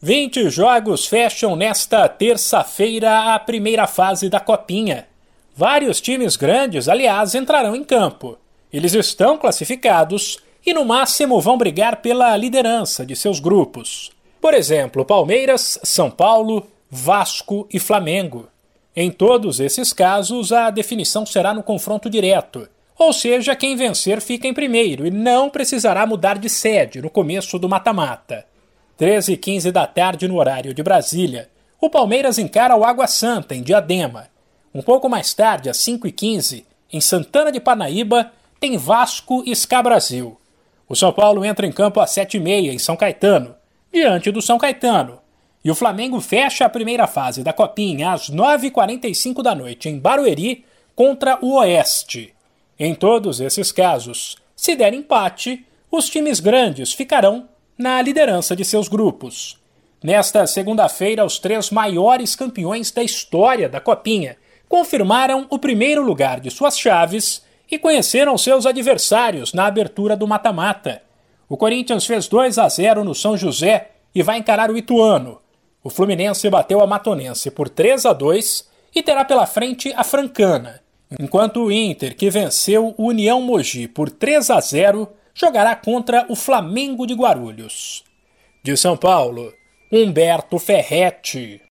20 jogos fecham nesta terça-feira a primeira fase da Copinha. Vários times grandes, aliás, entrarão em campo. Eles estão classificados e, no máximo, vão brigar pela liderança de seus grupos. Por exemplo, Palmeiras, São Paulo, Vasco e Flamengo. Em todos esses casos, a definição será no confronto direto, ou seja, quem vencer fica em primeiro e não precisará mudar de sede no começo do mata-mata. 13 e 15 da tarde no horário de Brasília, o Palmeiras encara o Água Santa, em Diadema. Um pouco mais tarde, às 5 e 15 em Santana de Parnaíba, tem Vasco e Ska Brasil. O São Paulo entra em campo às 7 e meia em São Caetano, diante do São Caetano. E o Flamengo fecha a primeira fase da Copinha às 9h45 da noite em Barueri contra o Oeste. Em todos esses casos, se der empate, os times grandes ficarão na liderança de seus grupos. Nesta segunda-feira, os três maiores campeões da história da Copinha confirmaram o primeiro lugar de suas chaves e conheceram seus adversários na abertura do mata-mata. O Corinthians fez 2 a 0 no São José e vai encarar o Ituano. O Fluminense bateu a Matonense por 3 a 2 e terá pela frente a Francana, enquanto o Inter, que venceu o União Mogi por 3 a 0, jogará contra o Flamengo de Guarulhos. De São Paulo, Humberto Ferretti.